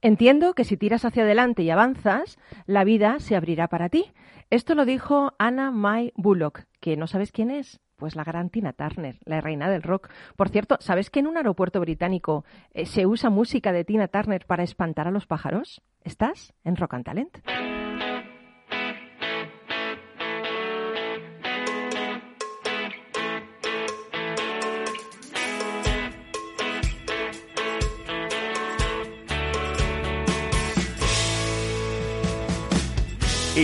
Entiendo que si tiras hacia adelante y avanzas, la vida se abrirá para ti. Esto lo dijo Anna May Bullock, que no sabes quién es. Pues la gran Tina Turner, la reina del rock. Por cierto, ¿sabes que en un aeropuerto británico eh, se usa música de Tina Turner para espantar a los pájaros? ¿Estás en Rock and Talent?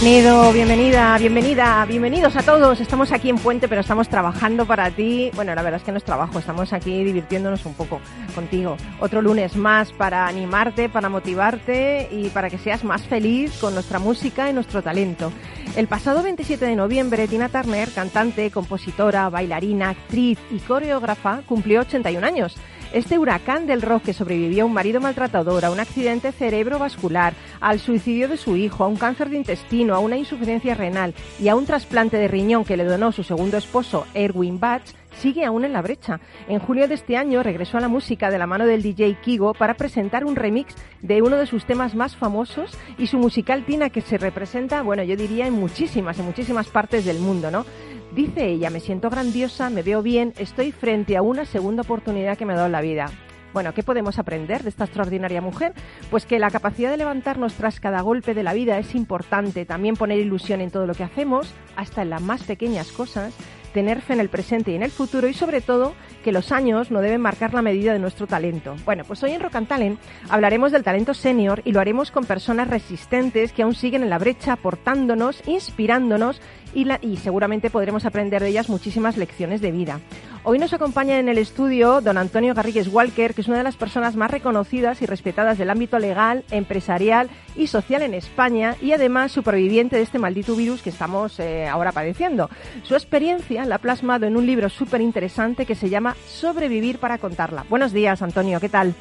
Bienvenido, bienvenida, bienvenida, bienvenidos a todos. Estamos aquí en Puente, pero estamos trabajando para ti. Bueno, la verdad es que no es trabajo, estamos aquí divirtiéndonos un poco contigo. Otro lunes más para animarte, para motivarte y para que seas más feliz con nuestra música y nuestro talento. El pasado 27 de noviembre, Tina Turner, cantante, compositora, bailarina, actriz y coreógrafa, cumplió 81 años. Este huracán del rock que sobrevivió a un marido maltratador, a un accidente cerebrovascular, al suicidio de su hijo, a un cáncer de intestino, a una insuficiencia renal y a un trasplante de riñón que le donó su segundo esposo, Erwin Batch, sigue aún en la brecha. En julio de este año regresó a la música de la mano del DJ Kigo para presentar un remix de uno de sus temas más famosos y su musical Tina que se representa, bueno, yo diría en muchísimas, en muchísimas partes del mundo, ¿no? Dice ella, me siento grandiosa, me veo bien, estoy frente a una segunda oportunidad que me ha dado la vida. Bueno, ¿qué podemos aprender de esta extraordinaria mujer? Pues que la capacidad de levantarnos tras cada golpe de la vida es importante, también poner ilusión en todo lo que hacemos, hasta en las más pequeñas cosas, tener fe en el presente y en el futuro y sobre todo que los años no deben marcar la medida de nuestro talento. Bueno, pues hoy en Rock and Talent hablaremos del talento senior y lo haremos con personas resistentes que aún siguen en la brecha aportándonos, inspirándonos y, seguramente podremos aprender de ellas muchísimas lecciones de vida. Hoy nos acompaña en el estudio don Antonio Garrigues Walker, que es una de las personas más reconocidas y respetadas del ámbito legal, empresarial y social en España y además superviviente de este maldito virus que estamos eh, ahora padeciendo. Su experiencia la ha plasmado en un libro súper interesante que se llama Sobrevivir para contarla. Buenos días, Antonio, ¿qué tal?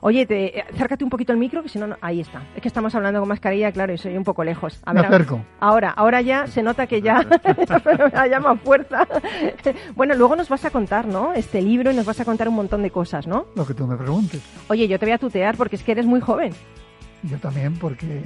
Oye, te, acércate un poquito el micro, que si no, ahí está. Es que estamos hablando con mascarilla, claro, y soy un poco lejos. A ver, Me acerco. Ahora, ahora ya se nota que ya me llama fuerza. bueno, luego nos vas a contar, ¿no? Este libro y nos vas a contar un montón de cosas, ¿no? Lo que tú me preguntes. Oye, yo te voy a tutear porque es que eres muy joven. Yo también, porque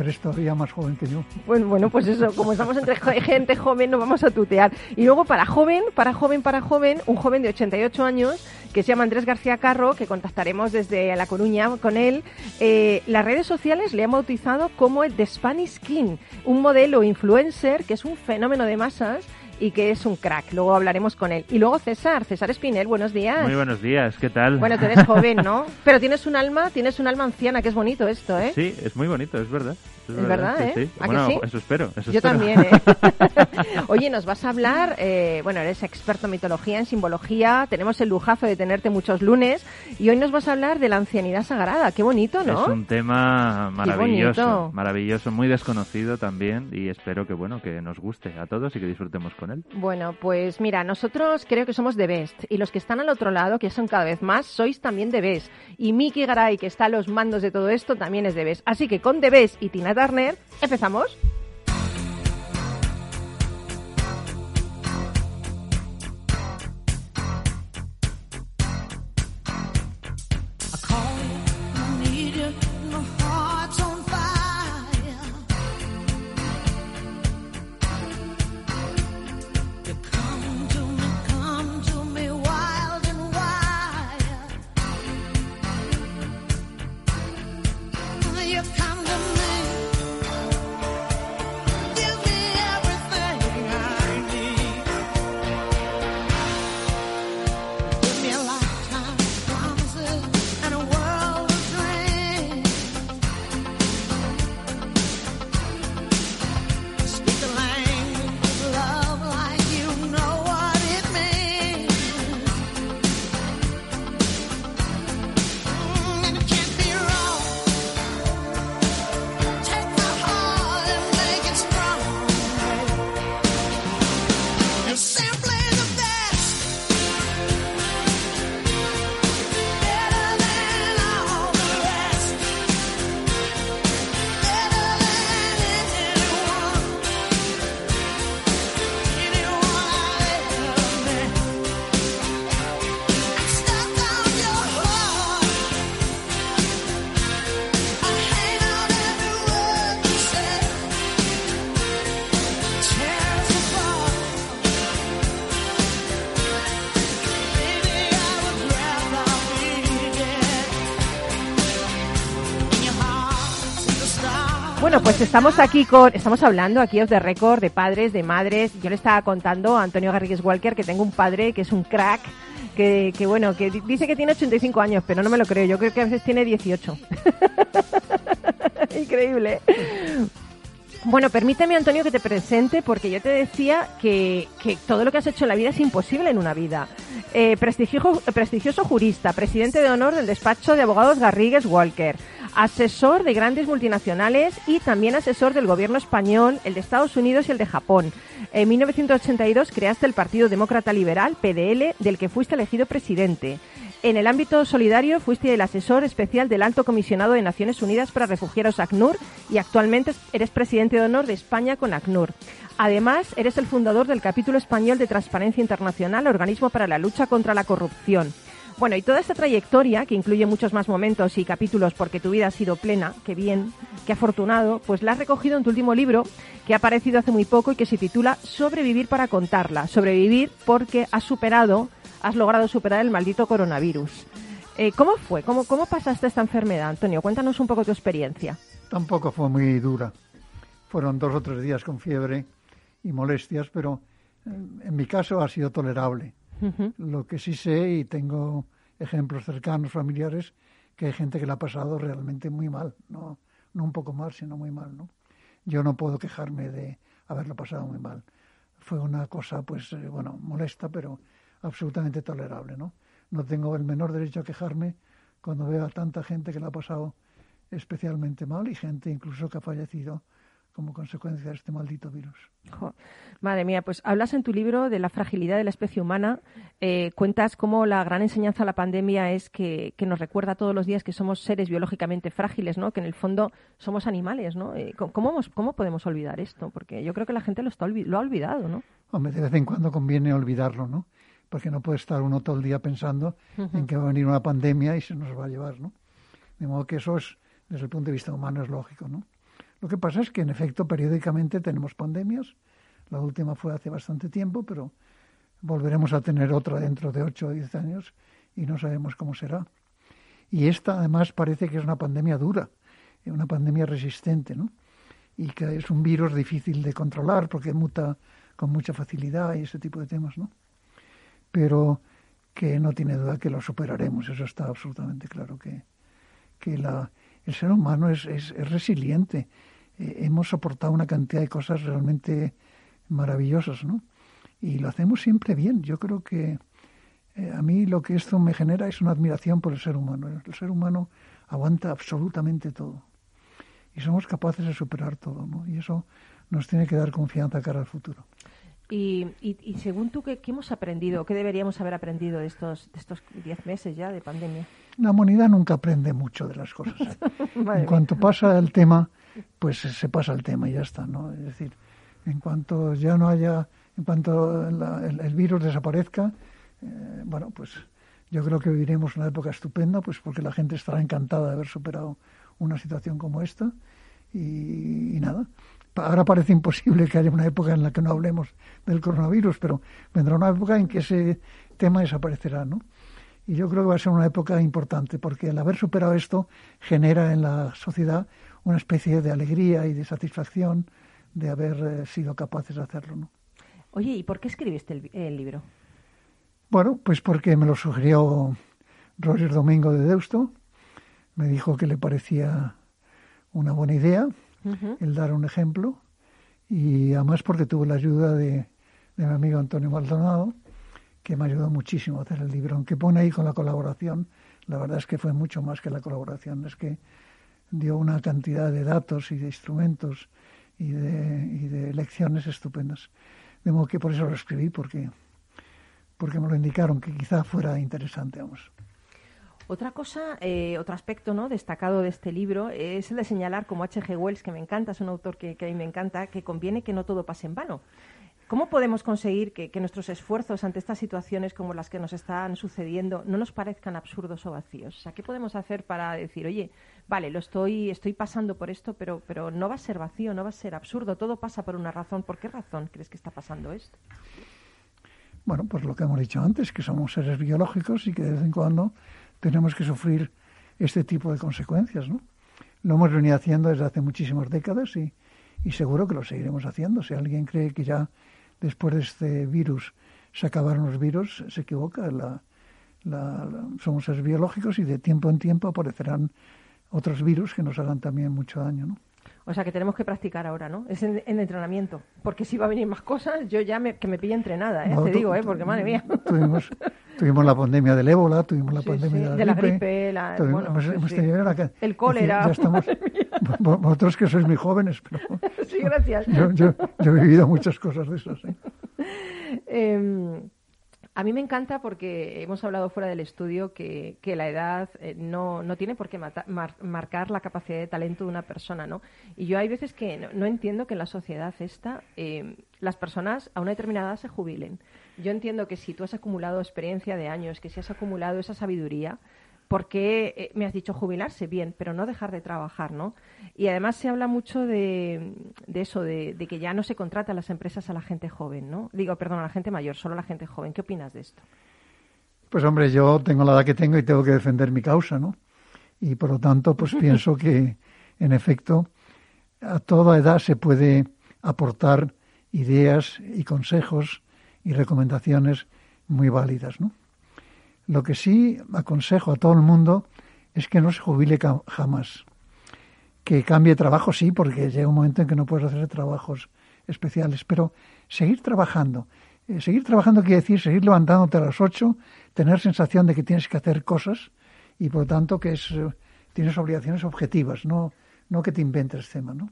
eres todavía más joven que yo. Bueno, bueno, pues eso, como estamos entre gente joven, nos vamos a tutear. Y luego para joven, para joven, para joven, un joven de 88 años que se llama Andrés García Carro, que contactaremos desde La Coruña con él. Eh, las redes sociales le han bautizado como el The Spanish King, un modelo influencer que es un fenómeno de masas y que es un crack. Luego hablaremos con él. Y luego César, César Espinel, buenos días. Muy buenos días, ¿qué tal? Bueno, tú eres joven, ¿no? Pero tienes un alma, tienes un alma anciana, que es bonito esto, ¿eh? Sí, es muy bonito, es verdad. Es, verdad, ¿eh? Sí. Bueno, eso espero. Yo también, ¿eh? Oye, nos vas a hablar, eh, bueno, eres experto en mitología, en simbología, tenemos el lujazo de tenerte muchos lunes y hoy nos vas a hablar de la ancianidad sagrada. Qué bonito, ¿no? Es un tema maravilloso, maravilloso, muy desconocido también y espero que, bueno, que nos guste a todos y que disfrutemos con Bueno, pues mira, nosotros creo que somos de Best y los que están al otro lado, que son cada vez más, sois también de Best. Y Miki Garay, que está a los mandos de todo esto, también es de Best. Así que con The Best y Tina Turner, empezamos. Pues estamos aquí con, estamos hablando aquí de récord de padres, de madres. Yo le estaba contando a Antonio Garrigues Walker que tengo un padre que es un crack, que, que bueno, que dice que tiene 85 años, pero no me lo creo. Yo creo que a veces tiene 18. Increíble. Bueno, permíteme, Antonio, que te presente, porque yo te decía que, todo lo que has hecho en la vida es imposible en una vida. Eh, prestigioso, prestigioso jurista, presidente de honor del despacho de abogados Garrigues Walker, asesor de grandes multinacionales y también asesor del gobierno español, el de Estados Unidos y el de Japón. En 1982 creaste el Partido Demócrata Liberal, PDL, del que fuiste elegido presidente. En el ámbito solidario fuiste el asesor especial del Alto Comisionado de Naciones Unidas para Refugiados ACNUR y actualmente eres presidente de honor de España con ACNUR. Además, eres el fundador del capítulo español de Transparencia Internacional, organismo para la lucha contra la corrupción. Bueno, y toda esta trayectoria, que incluye muchos más momentos y capítulos porque tu vida ha sido plena, qué bien, qué afortunado, pues la has recogido en tu último libro que ha aparecido hace muy poco y que se titula Sobrevivir para contarla. Sobrevivir porque has superado has logrado superar el maldito coronavirus. Eh, ¿Cómo fue? ¿Cómo, ¿Cómo pasaste esta enfermedad, Antonio? Cuéntanos un poco tu experiencia. Tampoco fue muy dura. Fueron dos o tres días con fiebre y molestias, pero eh, en mi caso ha sido tolerable. Lo que sí sé, y tengo ejemplos cercanos, familiares, que hay gente que la ha pasado realmente muy mal, no, no un poco mal, sino muy mal. ¿no? Yo no puedo quejarme de haberlo pasado muy mal. Fue una cosa, pues, eh, bueno, molesta, pero absolutamente tolerable, ¿no? No tengo el menor derecho a quejarme cuando veo a tanta gente que la ha pasado especialmente mal y gente incluso que ha fallecido como consecuencia de este maldito virus. madre mía, pues hablas en tu libro de la fragilidad de la especie humana, eh, cuentas cómo la gran enseñanza de la pandemia es que, nos recuerda todos los días que somos seres biológicamente frágiles, ¿no? que en el fondo somos animales. ¿no? Eh, ¿cómo, ¿Cómo podemos olvidar esto? Porque yo creo que la gente lo, está, lo ha olvidado. ¿no? Hombre, de vez en cuando conviene olvidarlo, ¿no? porque no puede estar uno todo el día pensando en que va a venir una pandemia y se nos va a llevar, ¿no? De modo que eso es, desde el punto de vista humano, es lógico, ¿no? Lo que pasa es que, en efecto, periódicamente tenemos pandemias. La última fue hace bastante tiempo, pero volveremos a tener otra dentro de 8 o 10 años y no sabemos cómo será. Y esta, además, parece que es una pandemia dura, una pandemia resistente, ¿no? Y que es un virus difícil de controlar porque muta con mucha facilidad y ese tipo de temas, ¿no? pero que no tiene duda que lo superaremos. Eso está absolutamente claro, que, que la, el ser humano es, es, resiliente. Eh, hemos soportado una cantidad de cosas realmente maravillosas, ¿no? Y lo hacemos siempre bien. Yo creo que eh, a mí lo que esto me genera es una admiración por el ser humano. El ser humano aguanta absolutamente todo. Y somos capaces de superar todo, ¿no? Y eso nos tiene que dar confianza cara al futuro. Y, y, según tú, ¿qué, hemos aprendido? ¿Qué deberíamos haber aprendido de estos de estos diez meses ya de pandemia? La humanidad nunca aprende mucho de las cosas. en cuanto pasa el tema, pues se pasa el tema y ya está, ¿no? Es decir, en cuanto ya no haya, en cuanto el, virus desaparezca, eh, bueno, pues yo creo que viviremos una época estupenda, pues porque la gente estará encantada de haber superado una situación como esta y nada, ahora parece imposible que haya una época en la que no hablemos del coronavirus, pero vendrá una época en que ese tema desaparecerá, ¿no? Y yo creo que va a ser una época importante, porque el haber superado esto genera en la sociedad una especie de alegría y de satisfacción de haber eh, sido capaces de hacerlo, ¿no? Oye, ¿y por qué escribiste el, el libro? Bueno, pues porque me lo sugirió Roger Domingo de Deusto, me dijo que le parecía una buena idea el dar un ejemplo, y además porque tuve la ayuda de, mi amigo Antonio Maldonado, que me ayudó muchísimo a hacer el libro, aunque pone ahí con la colaboración, la verdad es que fue mucho más que la colaboración, es que dio una cantidad de datos y de instrumentos y de, y de lecciones estupendas. De modo que por eso lo escribí, porque, porque me lo indicaron que quizá fuera interesante, vamos. Otra cosa, eh, otro aspecto ¿no? destacado de este libro es el de señalar, como H.G. Wells, que me encanta, es un autor que, a mí me encanta, que conviene que no todo pase en vano. ¿Cómo podemos conseguir que, nuestros esfuerzos ante estas situaciones como las que nos están sucediendo no nos parezcan absurdos o vacíos? O sea, ¿qué podemos hacer para decir, oye, vale, lo estoy, estoy pasando por esto, pero, pero no va a ser vacío, no va a ser absurdo, todo pasa por una razón. ¿Por qué razón crees que está pasando esto? Bueno, pues lo que hemos dicho antes, que somos seres biológicos y que de vez en cuando tenemos que sufrir este tipo de consecuencias, ¿no? lo hemos venido haciendo desde hace muchísimas décadas y, y seguro que lo seguiremos haciendo. Si alguien cree que ya después de este virus se acabaron los virus, se equivoca. La, la, somos seres biológicos y de tiempo en tiempo aparecerán otros virus que nos hagan también mucho daño, ¿no? O sea, que tenemos que practicar ahora, ¿no? Es en, entrenamiento. Porque si va a venir más cosas, yo ya me, que me pille entrenada, ¿eh? Te digo, ¿eh? Porque, madre mía. Tuvimos, tuvimos la pandemia del ébola, tuvimos la pandemia de la gripe. la el cólera. ya estamos, vosotros que sois muy jóvenes, pero... sí, gracias. Yo, yo, yo, he vivido muchas cosas de esas, ¿eh? eh a mí me encanta porque hemos hablado fuera del estudio que, la edad eh, no, no, tiene por qué marcar la capacidad de talento de una persona, ¿no? Y yo hay veces que no, entiendo que en la sociedad esta eh, las personas a una determinada edad se jubilen. Yo entiendo que si tú has acumulado experiencia de años, que si has acumulado esa sabiduría, porque eh, me has dicho jubilarse bien, pero no dejar de trabajar, ¿no? Y además se habla mucho de, eso, de, que ya no se contrata a las empresas a la gente joven, ¿no? Digo, perdón, a la gente mayor, solo a la gente joven. ¿Qué opinas de esto? Pues hombre, yo tengo la edad que tengo y tengo que defender mi causa, ¿no? Y por lo tanto, pues pienso que, en efecto, a toda edad se puede aportar ideas y consejos y recomendaciones muy válidas, ¿no? Lo que sí aconsejo a todo el mundo es que no se jubile jamás. Que cambie trabajo, sí, porque llega un momento en que no puedes hacer trabajos especiales, pero seguir trabajando. Eh, seguir trabajando quiere decir seguir levantándote a las ocho, tener sensación de que tienes que hacer cosas y por lo tanto que es, eh, tienes obligaciones objetivas, no, no que te inventes tema. ¿no?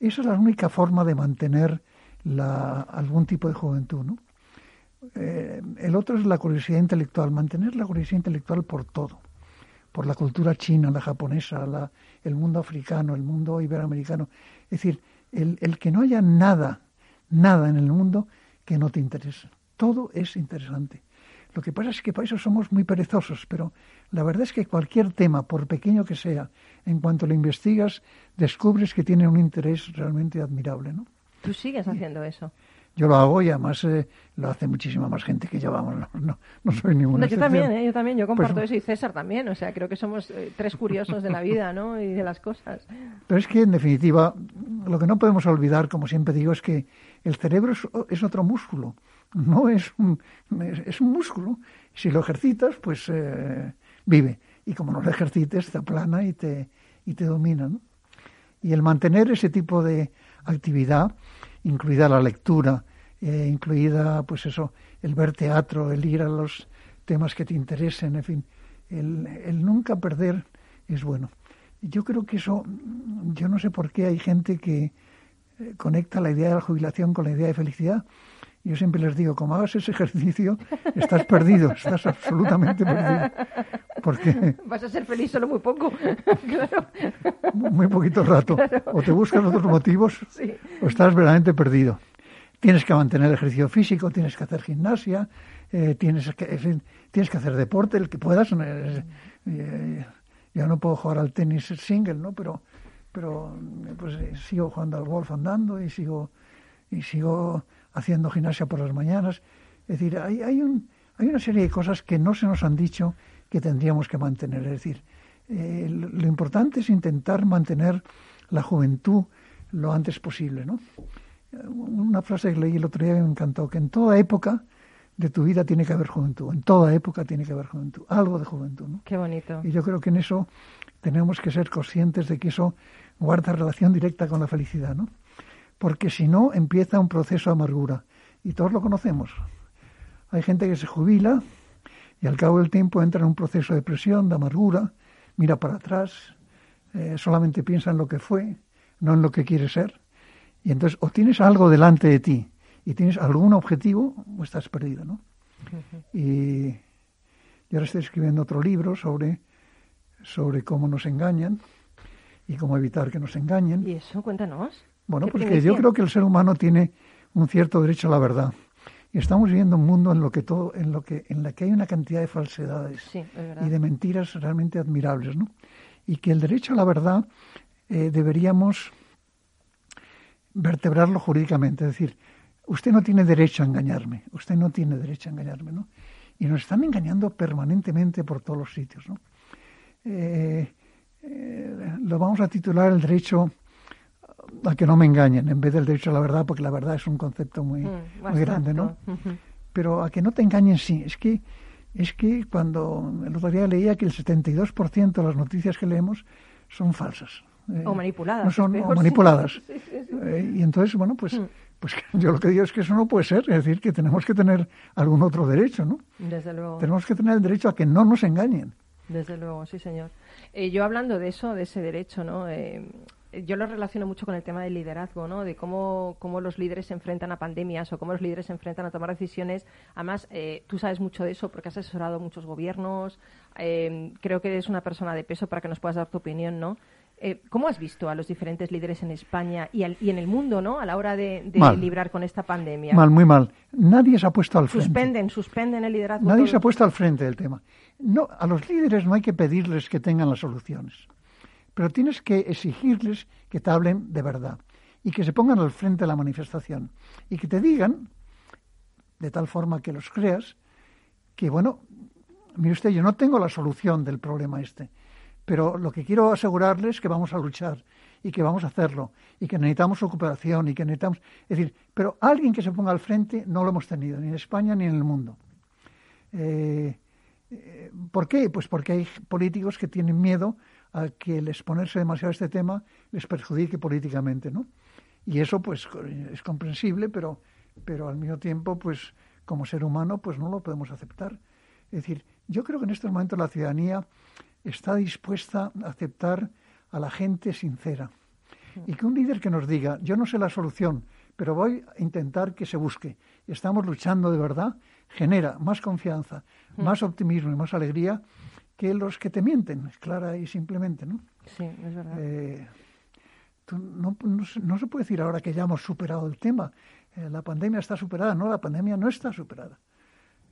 Esa es la única forma de mantener la, algún tipo de juventud. ¿no? Eh, el otro es la curiosidad intelectual, mantener la curiosidad intelectual por todo, por la cultura china, la japonesa, la, el mundo africano, el mundo iberoamericano. Es decir, el, el, que no haya nada, nada en el mundo que no te interese. Todo es interesante. Lo que pasa es que para eso somos muy perezosos, pero la verdad es que cualquier tema, por pequeño que sea, en cuanto lo investigas, descubres que tiene un interés realmente admirable. ¿no? Tú sigues haciendo eso yo lo hago y además eh, lo hace muchísima más gente que yo, vamos, no, no, soy ninguna Yo también, ¿eh? yo también, yo comparto pues eso y César también, o sea, creo que somos eh, tres curiosos de la vida, ¿no? Y de las cosas. Pero es que, en definitiva, lo que no podemos olvidar, como siempre digo, es que el cerebro es, otro músculo, no es un, es, un músculo. Si lo ejercitas, pues eh, vive. Y como no lo ejercites, te aplana y te, y te domina, ¿no? Y el mantener ese tipo de actividad, incluida la lectura, eh, incluida, pues eso, el ver teatro, el ir a los temas que te interesen, en fin, el, el nunca perder es bueno. Yo creo que eso, yo no sé por qué hay gente que eh, conecta la idea de la jubilación con la idea de felicidad. Yo siempre les digo, como hagas ese ejercicio, estás perdido, estás absolutamente perdido. Porque vas a ser feliz solo muy poco, claro. Muy poquito rato. O te buscas otros motivos, o estás verdaderamente perdido tienes que mantener ejercicio físico, tienes que hacer gimnasia, eh, tienes, que, tienes que hacer deporte, el que puedas. Eh, yo no puedo jugar al tenis single, ¿no? Pero, pero pues eh, sigo jugando al golf andando y sigo, y sigo haciendo gimnasia por las mañanas. Es decir, hay, hay, un, hay una serie de cosas que no se nos han dicho que tendríamos que mantener. Es decir, lo importante es intentar mantener la juventud lo antes posible, ¿no? una frase que leí el otro día que me encantó, que en toda época de tu vida tiene que haber juventud, en toda época tiene que haber juventud, algo de juventud. ¿no? Qué bonito. Y yo creo que en eso tenemos que ser conscientes de que eso guarda relación directa con la felicidad, ¿no? Porque si no, empieza un proceso de amargura. Y todos lo conocemos. Hay gente que se jubila y al cabo del tiempo entra en un proceso de depresión, de amargura, mira para atrás, eh, solamente piensa en lo que fue, no en lo que quiere ser. Y entonces o tienes algo delante de ti y tienes algún objetivo o estás perdido, ¿no? Y yo ahora estoy escribiendo otro libro sobre, sobre cómo nos engañan y cómo evitar que nos engañen. ¿Y eso? Cuéntanos. Bueno, porque yo creo que el ser humano tiene un cierto derecho a la verdad. Y estamos viviendo un mundo en lo que todo, en lo que, en la que hay una cantidad de falsedades y de mentiras realmente admirables, ¿no? Y que el derecho a la verdad eh, deberíamos vertebrarlo jurídicamente, es decir, usted no tiene derecho a engañarme, usted no tiene derecho a engañarme, ¿no? Y nos están engañando permanentemente por todos los sitios, ¿no? Eh, eh, lo vamos a titular el derecho a que no me engañen, en vez del derecho a la verdad, porque la verdad es un concepto muy, mm, muy grande, ¿no? Pero a que no te engañen, sí. Es que, es que cuando el otro día leía que el 72% de las noticias que leemos son falsas. Eh, o manipuladas. son, manipuladas. Eh, y entonces, bueno, pues, mm. pues yo lo que digo es que eso no puede ser. Es decir, que tenemos que tener algún otro derecho, ¿no? Desde luego. Tenemos que tener el derecho a que no nos engañen. Desde luego, sí, señor. Eh, yo hablando de eso, de ese derecho, ¿no? yo lo relaciono mucho con el tema del liderazgo, ¿no? De cómo, cómo los líderes se enfrentan a pandemias o cómo los líderes se enfrentan a tomar decisiones. Además, eh, tú sabes mucho de eso porque has asesorado muchos gobiernos. Eh, creo que eres una persona de peso para que nos puedas dar tu opinión, ¿no? Eh, ¿Cómo has visto a los diferentes líderes en España y, y en el mundo, ¿no? A la hora de, librar con esta pandemia. Mal, muy mal. Nadie se ha puesto al frente. Suspenden, suspenden el liderazgo. Nadie se ha puesto al frente del tema. No, a los líderes no hay que pedirles que tengan las soluciones pero tienes que exigirles que te hablen de verdad y que se pongan al frente de la manifestación y que te digan, de tal forma que los creas, que bueno, mire usted, yo no tengo la solución del problema este, pero lo que quiero asegurarles es que vamos a luchar y que vamos a hacerlo y que necesitamos recuperación y que necesitamos, es decir, pero alguien que se ponga al frente no lo hemos tenido ni en España ni en el mundo. Eh, eh, ¿Por qué? Pues porque hay políticos que tienen miedo a que el exponerse demasiado a este tema les perjudique políticamente, ¿no? Y eso, pues, es comprensible, pero, pero al mismo tiempo, pues, como ser humano, pues no lo podemos aceptar. Es decir, yo creo que en estos momentos la ciudadanía está dispuesta a aceptar a la gente sincera. Y que un líder que nos diga, yo no sé la solución, pero voy a intentar que se busque, estamos luchando de verdad, genera más confianza, más optimismo y más alegría que los que te mienten, clara y simplemente, ¿no? Sí, es verdad. Eh, no, no, se puede decir ahora que ya hemos superado el tema. Eh, la pandemia está superada. No, la pandemia no está superada.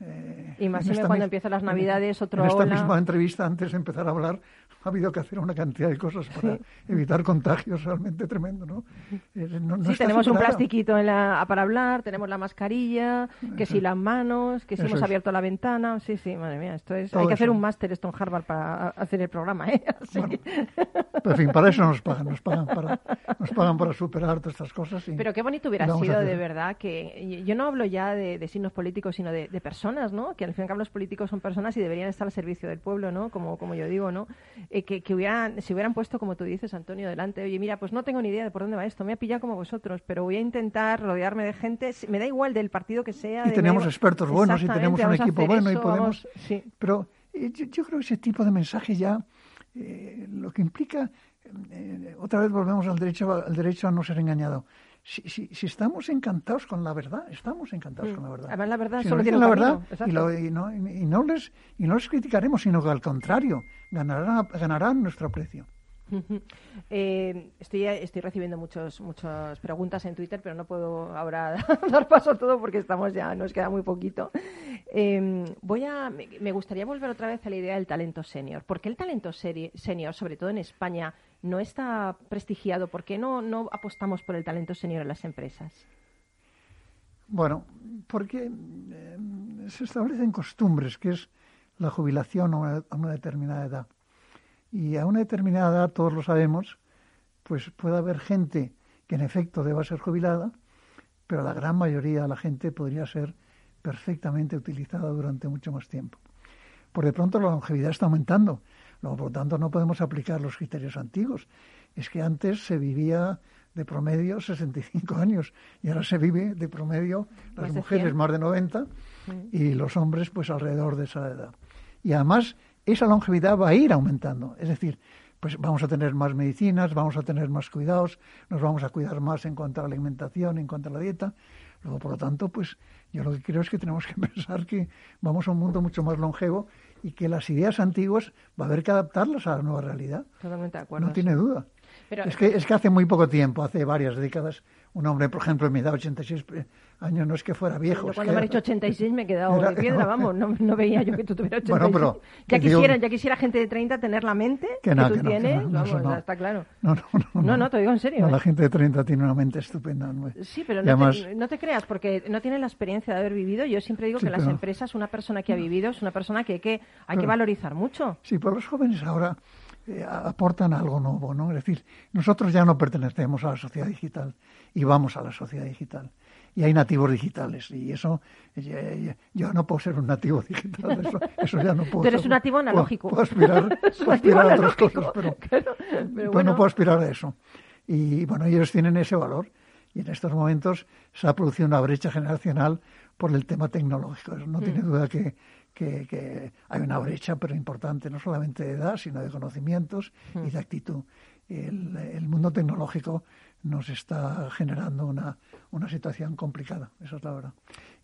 Eh, y más cuando empiezan las Navidades, otro En esta misma entrevista, antes de empezar a hablar, ha habido que hacer una cantidad de cosas para evitar contagios realmente tremendo, ¿no? Eh, sí, tenemos un plastiquito para hablar, tenemos la mascarilla, que si las manos, que si hemos abierto la ventana. Sí, sí, madre mía, esto es... hay que hacer un máster esto en Harvard para hacer el programa, ¿eh? en fin, para eso nos pagan, nos pagan para, nos pagan para superar todas estas cosas. Pero qué bonito hubiera sido, de verdad, que yo no hablo ya de, signos políticos, sino de, de personas, ¿no? Que al fin y al cabo los políticos son personas y deberían estar al servicio del pueblo, ¿no? Como, como yo digo, ¿no? Eh, que, que hubieran, se hubieran puesto, como tú dices, Antonio, delante, oye, mira, pues no tengo ni idea de por dónde va esto, me ha pillado como vosotros, pero voy a intentar rodearme de gente, me da igual del partido que sea. Y tenemos expertos buenos y tenemos un equipo bueno y podemos... Pero eh, yo, creo que ese tipo de mensaje ya eh, lo que implica, otra vez volvemos al derecho, al derecho a no ser engañado si, si, si, estamos encantados con la verdad, estamos encantados mm. con la verdad. Además, la verdad solo tiene la verdad y, y, no, y, no, les, y no les criticaremos, sino que al contrario, ganarán, ganarán nuestro precio. Eh, estoy, estoy recibiendo muchos, muchas preguntas en Twitter, pero no puedo ahora dar paso a todo porque estamos ya, nos queda muy poquito. Em, voy a, me gustaría volver otra vez a la idea del talento senior. ¿Por qué el talento senior, sobre todo en España, no está prestigiado? ¿Por qué no, no apostamos por el talento senior en las empresas? Bueno, porque em, se establecen costumbres, que es la jubilación a una determinada edad. Y a una determinada edad, todos lo sabemos, pues puede haber gente que en efecto deba ser jubilada, pero la gran mayoría de la gente podría ser perfectamente utilizada durante mucho más tiempo. Por de pronto la longevidad está aumentando, por lo tanto no podemos aplicar los criterios antiguos. Es que antes se vivía de promedio 65 años y ahora se vive de promedio las mujeres más de 90 y los hombres pues alrededor de esa edad. Y además esa longevidad va a ir aumentando. Es decir, pues vamos a tener más medicinas, vamos a tener más cuidados, nos vamos a cuidar más en cuanto a la alimentación, en cuanto a la dieta. Luego, por lo tanto, pues yo lo que creo es que tenemos que pensar que vamos a un mundo mucho más longevo y que las ideas antiguas va a haber que adaptarlas a la nueva realidad. Totalmente de acuerdo. No tiene duda. es, que, es que hace muy poco tiempo, hace varias décadas, un hombre, por ejemplo, en mi edad, 86 años, no es que fuera viejo. cuando me han dicho 86 me he quedado de piedra, vamos, no, veía yo que tú tuvieras 86. ya, quisiera, ya quisiera gente de 30 tener la mente que, tú tienes, vamos, está claro. No, no, no. No, te digo en serio. la gente de 30 tiene una mente estupenda. Sí, pero no, te, no, te, creas, porque no tienen la experiencia de haber vivido. Yo siempre digo que en las empresas una persona que ha vivido es una persona que, que hay que valorizar mucho. Sí, por los jóvenes ahora eh, aportan algo nuevo, ¿no? Es decir, nosotros ya no pertenecemos a la sociedad digital y vamos a la sociedad digital. Y hay nativos digitales y eso, yo no puedo ser un nativo digital, eso, ya no puedo. Pero eres un nativo analógico. Puedo, aspirar, a otras cosas, pero, pues no puedo aspirar a eso. Y bueno, ellos tienen ese valor y en estos momentos se ha producido una brecha generacional por el tema tecnológico. No tiene mm. duda que, que, hay una brecha, pero importante, no solamente de edad, sino de conocimientos y mm. de actitud. El, mundo tecnológico nos está generando una, una, situación complicada, eso es la verdad.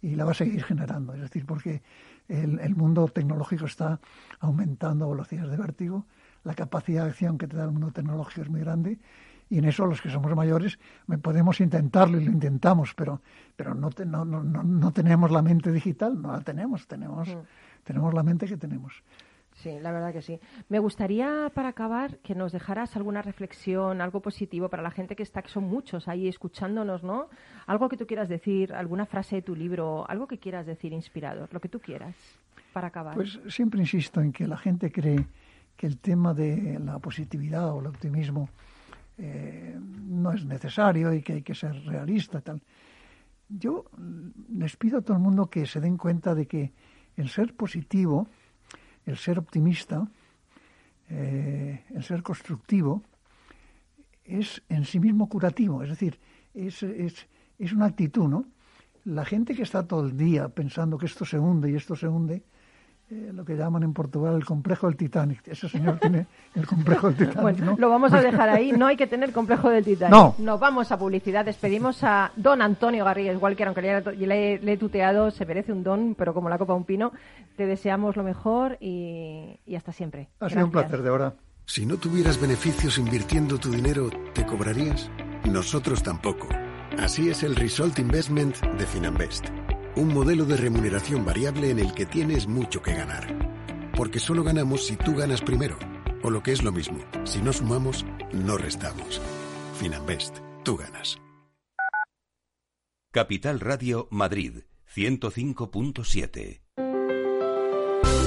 Y la va a seguir generando, es decir, porque el, el mundo tecnológico está aumentando velocidades de vértigo, la capacidad de acción que te da el mundo tecnológico es muy grande y en eso los que somos mayores podemos intentarlo y lo intentamos, pero, pero no, no, no, no, tenemos la mente digital, no la tenemos, tenemos, mm. tenemos la mente que tenemos. Sí, la verdad que sí. Me gustaría, para acabar, que nos dejaras alguna reflexión, algo positivo para la gente que está, que son muchos ahí escuchándonos, ¿no? Algo que tú quieras decir, alguna frase de tu libro, algo que quieras decir inspirador, lo que tú quieras, para acabar. Pues siempre insisto en que la gente cree que el tema de la positividad o el optimismo eh, no es necesario y que hay que ser realista. Tal. Yo les pido a todo el mundo que se den cuenta de que el ser positivo, el ser optimista, eh, el ser constructivo, es en sí mismo curativo, es decir, es, es, es una actitud, ¿no? La gente que está todo el día pensando que esto se hunde y esto se hunde, eh, lo que llaman en Portugal el complejo del Titanic. Ese señor tiene el complejo del Titanic. Bueno, lo vamos a dejar ahí. No hay que tener complejo del Titanic. No. Nos vamos a publicidad. Despedimos a don Antonio Garrigues Walker, aunque le, le, he tuteado, se merece un don, pero como la copa un pino. Te deseamos lo mejor y, hasta siempre. Ha sido un placer, de verdad. Si no tuvieras beneficios invirtiendo tu dinero, ¿te cobrarías? Nosotros tampoco. Así es el Result Investment de Finanbest un modelo de remuneración variable en el que tienes mucho que ganar. Porque solo ganamos si tú ganas primero. O lo que es lo mismo, si no sumamos, no restamos. Finanbest, tú ganas. Capital Radio Madrid, 105.7.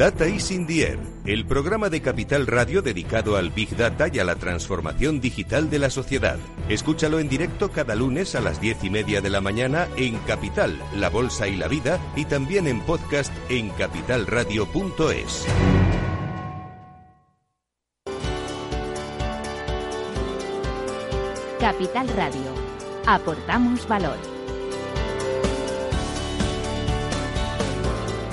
Data is in the Air, el programa de Capital Radio dedicado al Big Data y a la transformación digital de la sociedad. Escúchalo en directo cada lunes a las diez y media de la mañana en Capital, La Bolsa y la Vida y también en podcast en capitalradio.es. Capital Radio. Aportamos valor.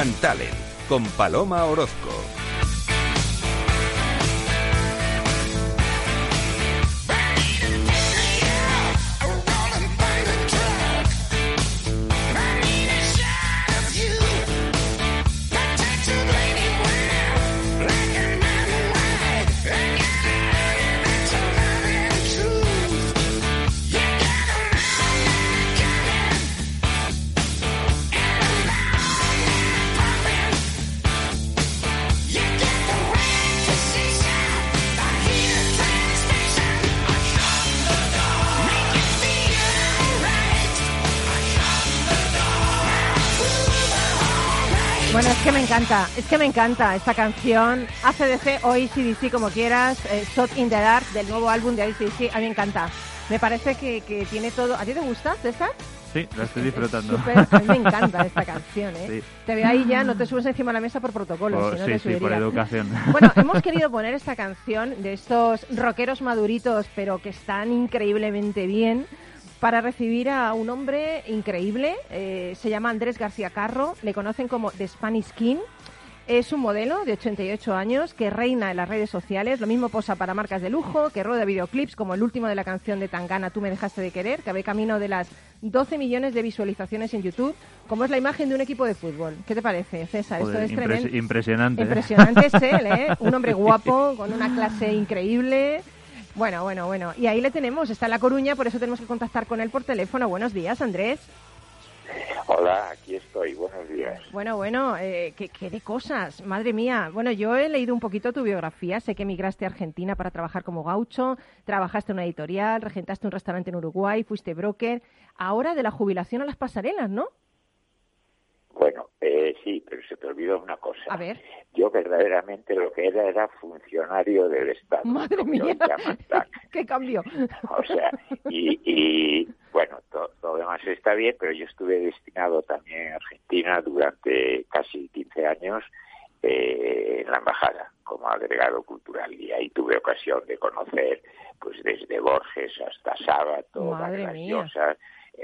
And Talent con Paloma Orozco. Bueno, es que me encanta, es que me encanta esta canción. ACDC o ACDC, como quieras, eh, Shot in the Dark, del nuevo álbum de ACDC, a mí me encanta. Me parece que, que tiene todo... ¿A ti te gusta, César? Sí, la estoy disfrutando. a mí me encanta esta canción, ¿eh? Te veo ahí ya, no te subes encima de la mesa por protocolo, sí, sí, por educación. Bueno, hemos querido poner esta canción de estos rockeros maduritos, pero que están increíblemente bien, para recibir a un hombre increíble. Eh, se llama Andrés García Carro, le conocen como The Spanish King. Es un modelo de 88 años que reina en las redes sociales. Lo mismo posa para marcas de lujo, que rueda videoclips como el último de la canción de Tangana, Tú me dejaste de querer, que ve camino de las 12 millones de visualizaciones en YouTube, como es la imagen de un equipo de fútbol. ¿Qué te parece, César? Esto es tremendo. Impresionante. Impresionante es él, ¿eh? Un hombre guapo, con una clase increíble. Bueno, bueno, bueno. Y ahí le tenemos, está en La Coruña, por eso tenemos que contactar con él por teléfono. Buenos días, Andrés. Hola, aquí estoy. Buenos días. Bueno, bueno, eh, ¿qué, ¿qué, de cosas. Madre mía. Bueno, yo he leído un poquito tu biografía. Sé que emigraste a Argentina para trabajar como gaucho, trabajaste en una editorial, regentaste un restaurante en Uruguay, fuiste broker. Ahora de la jubilación a las pasarelas, ¿no? Bueno, eh, sí, pero se te olvidó una cosa. A ver. Yo verdaderamente lo que era era funcionario del Estado. Madre mía. ¿Qué cambio? O sea, y, bueno, todo, lo demás está bien, pero yo estuve destinado también en Argentina durante casi 15 años eh, en la embajada como agregado cultural y ahí tuve ocasión de conocer pues desde Borges hasta Sábato, Madre mía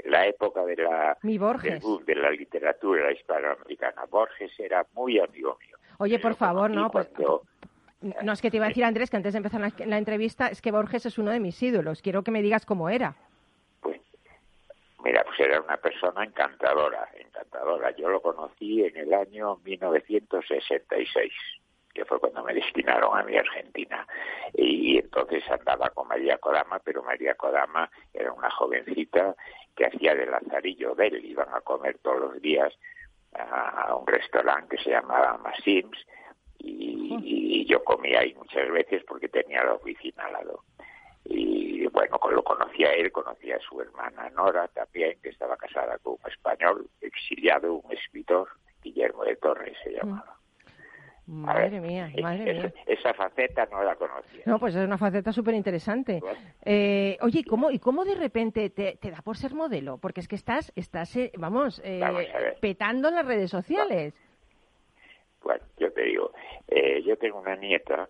la época de la, de la literatura hispanoamericana. Borges era muy amigo mío. Oye, por favor, no, pues, no es que te iba a decir Andrés que antes de empezar la, entrevista es que Borges es uno de mis ídolos. Quiero que me digas cómo era. Pues, mira, pues era una persona encantadora, encantadora. Yo lo conocí en el año 1966 que fue cuando me destinaron a mi Argentina. Y, entonces andaba con María Kodama, pero María Kodama era una jovencita que hacía de Lazarillo de él. Iban a comer todos los días a un restaurante que se llamaba Massims y, yo comía ahí muchas veces porque tenía la oficina al lado. Y bueno, lo conocía él, conocía a su hermana Nora también, que estaba casada con un español exiliado, un escritor, Guillermo de Torres se llamaba. Madre mía, madre mía. Esa faceta no la conocía. No, pues es una faceta súper interesante. Eh, oye, ¿cómo, ¿y cómo de repente te, da por ser modelo? Porque es que estás, estás eh, vamos, eh, petando las redes sociales. Bueno, yo te digo, yo tengo una nieta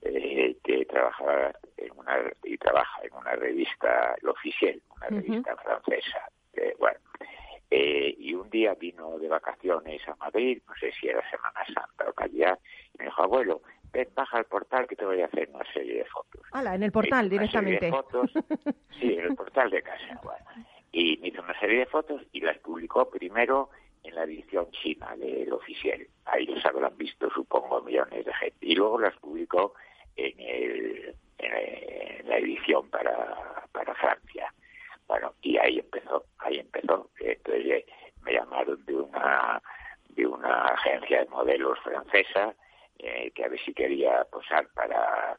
que trabaja en una, y trabaja en una revista, el oficial, una revista francesa. bueno, eh, y un día vino de vacaciones a Madrid, no sé si era Semana Santa o Navidad, y me dijo, abuelo, ven, baja al portal que te voy a hacer una serie de fotos. Hala, en el portal directamente. fotos, sí, en el portal de casa. Y me hizo una serie de fotos y las publicó primero en la edición china del oficial. Ahí los habrán visto, supongo, millones de gente. Y luego las publicó en, el, en la edición para, para Francia. Bueno, y ahí empezó, ahí empezó. Entonces me llamaron de una de una agencia de modelos francesa eh, que a ver si quería posar para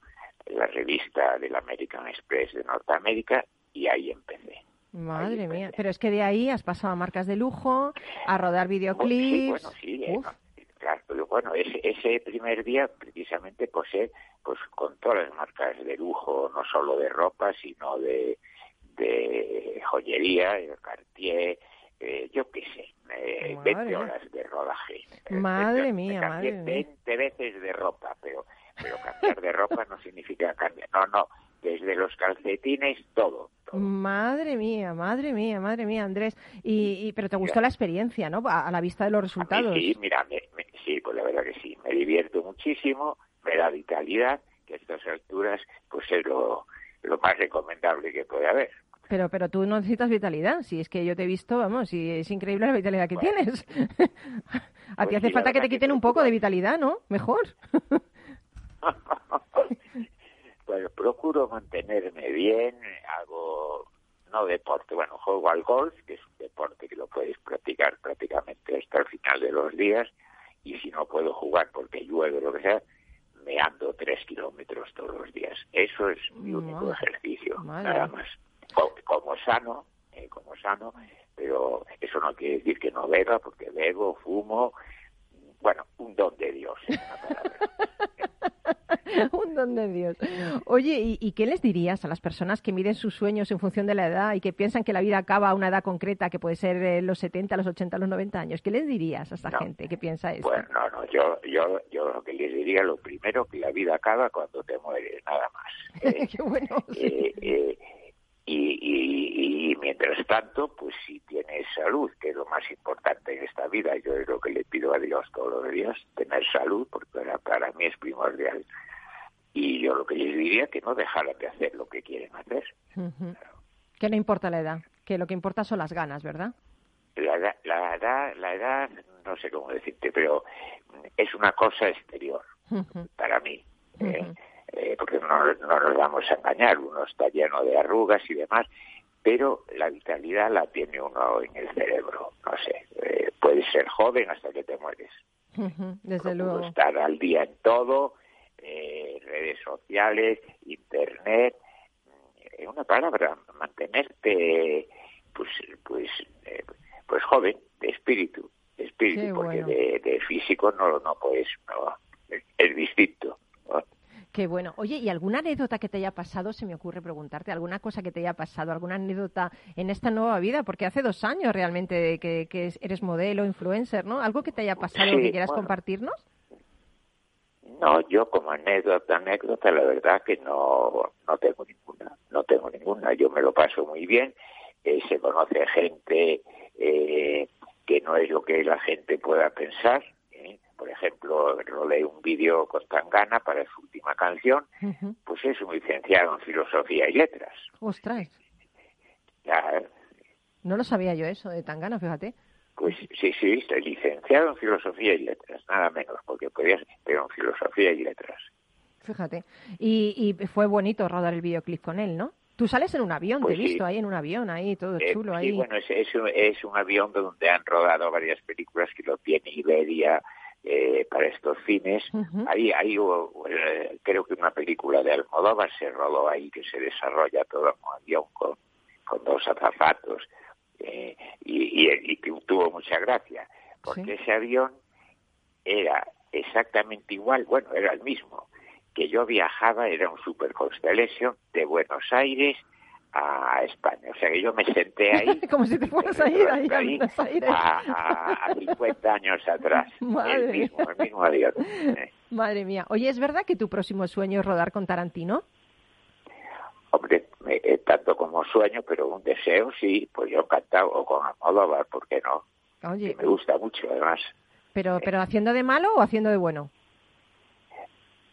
la revista del American Express de Norteamérica y ahí empecé. Madre mía, pero es que de ahí has pasado a marcas de lujo, a rodar videoclips. Sí, bueno, sí, claro, pero bueno, ese, ese primer día precisamente posé pues con todas las marcas de lujo, no solo de ropa, sino de, de joyería, el Cartier, eh, yo qué sé, eh, 20 horas de rodaje. Madre mía, madre mía. 20 veces de ropa, pero, pero cambiar de ropa no significa cambiar. No, no, desde los calcetines, todo. Madre mía, madre mía, madre mía, Andrés. Y, pero te gustó la experiencia, ¿no? A, la vista de los resultados. sí, mira, sí, pues la verdad que sí. Me divierto muchísimo, me da vitalidad, que a estas alturas, pues es lo, lo más recomendable que puede haber. Pero, pero tú no necesitas vitalidad. Si es que yo te he visto, vamos, y es increíble la vitalidad que tienes. A ti pues hace falta que te quiten un poco de vitalidad, ¿no? Mejor. bueno, procuro mantenerme bien, hago no deporte, bueno, juego al golf, que es un deporte que lo puedes practicar prácticamente hasta el final de los días, y si no puedo jugar porque llueve o lo que sea, me ando tres kilómetros todos los días. Eso es mi único ejercicio, nada más como, sano, eh, como sano, pero eso no quiere decir que no beba, porque bebo, fumo, bueno, un don de Dios. un de Dios. Oye, ¿y, qué les dirías a las personas que miden sus sueños en función de la edad y que piensan que la vida acaba a una edad concreta, que puede ser eh, los 70, los 80, los 90 años? ¿Qué les dirías a esta gente que piensa eso? Bueno, no, no, yo, yo, yo lo que les diría, lo primero, que la vida acaba cuando te mueres, nada más. Eh, qué bueno. Eh, y, y, mientras tanto, pues si tienes salud, que es lo más importante en esta vida, yo es lo que le pido a Dios todos los días, tener salud, porque para mí es primordial. Y yo lo que les diría que no dejaran de hacer lo que quieren hacer. Que no importa la edad, que lo que importa son las ganas, ¿verdad? La edad, la edad, la edad no sé cómo decirte, pero es una cosa exterior para mí. ¿eh? Eh, porque no, no, nos vamos a engañar, uno está lleno de arrugas y demás, pero la vitalidad la tiene uno en el cerebro, no sé, eh, puedes ser joven hasta que te mueres. desde luego. Estar al día en todo, eh, redes sociales, internet, en una palabra, mantenerte pues pues pues joven, de espíritu, de espíritu, porque de, físico no no puedes, no, es distinto. Qué bueno. Oye, ¿y alguna anécdota que te haya pasado? Se me ocurre preguntarte, ¿alguna cosa que te haya pasado? ¿Alguna anécdota en esta nueva vida? Porque hace dos años realmente que, que eres modelo, influencer, ¿no? ¿Algo que te haya pasado que quieras compartirnos? No, yo como anécdota, anécdota, la verdad que no, no tengo ninguna. No tengo ninguna. Yo me lo paso muy bien. Eh, se conoce gente eh, que no es lo que la gente pueda pensar por ejemplo, rodé un vídeo con Tangana para su última canción, pues es un licenciado en Filosofía y Letras. ¡Ostras! No lo sabía yo eso de Tangana, fíjate. Pues sí, sí, licenciado en Filosofía y Letras, nada menos, porque podía ser, pero en Filosofía y Letras. Fíjate. Y, fue bonito rodar el videoclip con él, ¿no? Tú sales en un avión, te he pues visto ahí en un avión, ahí todo eh, chulo. ahí. Sí, bueno, es, es, un, es, un, avión donde han rodado varias películas que lo tiene Iberia, eh, para estos fines. Ahí, ahí eh, creo que una película de Almodóvar se rodó ahí que se desarrolla todo un avión con, con dos azafatos eh, y, y, y, tuvo mucha gracia porque ese avión era exactamente igual, bueno, era el mismo que yo viajaba, era un Super Constellation de Buenos Mismo a España. O sea que yo me senté ahí. Como si te fueras a ir ahí, a, a, 50 años atrás. Madre el mismo, el mismo avión. Madre mía. Oye, ¿es verdad que tu próximo sueño es rodar con Tarantino? Hombre, eh, tanto como sueño, pero un deseo sí, pues yo encantado, o con Almodóvar, ¿por qué no? Oye. me gusta mucho, además. Pero, ¿Pero haciendo de malo o haciendo de bueno?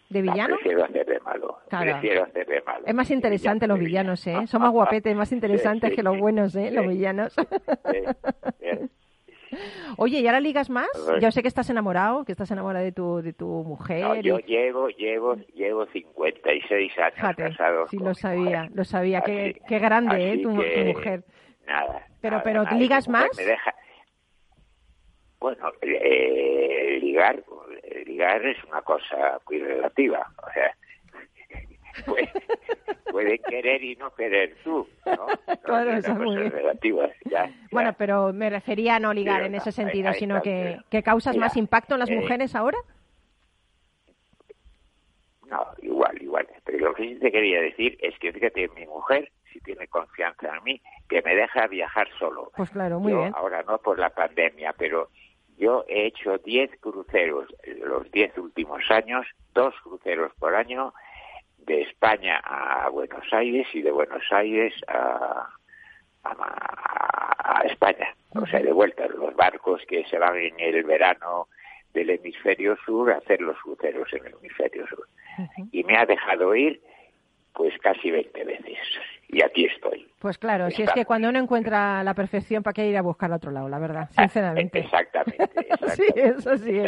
¿De villano? prefiero hacer de malo. Prefiero hacer de malo. Es más interesante los villanos, ¿eh? Son más guapetes, más interesantes que los buenos, ¿eh? Los villanos. Oye, ¿y ahora ligas más? Yo sé que estás enamorado, que estás enamorado de tu, de tu mujer. yo llevo, llevo, llevo 56 años casado. Sí, lo sabía, lo sabía. qué, qué grande, ¿eh? Tu, mujer. Nada. Pero, pero, ¿ligas más? Bueno, eh, ligar, ligar es una cosa muy relativa. O sea, puede, querer y no querer tú, ¿no? claro, eso es muy relativa, Bueno, pero me refería a no ligar en ese sentido, sino que, que causas más impacto en las eh, mujeres ahora. No, igual, igual. Pero lo que sí te quería decir es que fíjate, mi mujer, si tiene confianza en mí, que me deja viajar solo. Pues claro, muy bien. Ahora no por la pandemia, pero yo he hecho 10 cruceros los 10 últimos años, dos cruceros por año, de España a Buenos Aires y de Buenos Aires a, a, España. O sea, de vuelta, los barcos que se van en el verano del hemisferio sur a hacer los cruceros en el hemisferio sur. Y me ha dejado ir pues casi 20 veces. Y aquí estoy. Pues claro, si es que cuando uno encuentra la perfección, ¿para qué ir a buscar a otro lado, la verdad? Ah, sinceramente. Exactamente. sí, eso sí.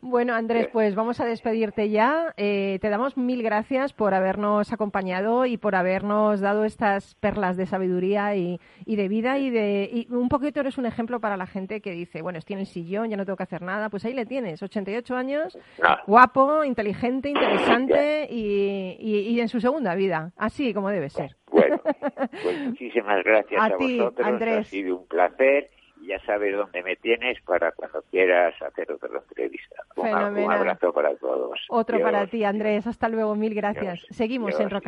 Bueno, Andrés, pues vamos a despedirte ya. Eh, te damos mil gracias por habernos acompañado y por habernos dado estas perlas de sabiduría y, de vida y de y un poquito eres un ejemplo para la gente que dice, bueno, estoy en el sillón, ya no tengo que hacer nada. Pues ahí le tienes, 88 años, guapo, inteligente, interesante y, y en su segunda vida, así como debe ser. Bueno, pues muchísimas gracias a, vosotros. Ha sido un placer ya sabes dónde me tienes para cuando quieras hacer otra entrevista. Un, abrazo para todos. Otro para ti, Andrés. Hasta luego, mil gracias. Seguimos en Rock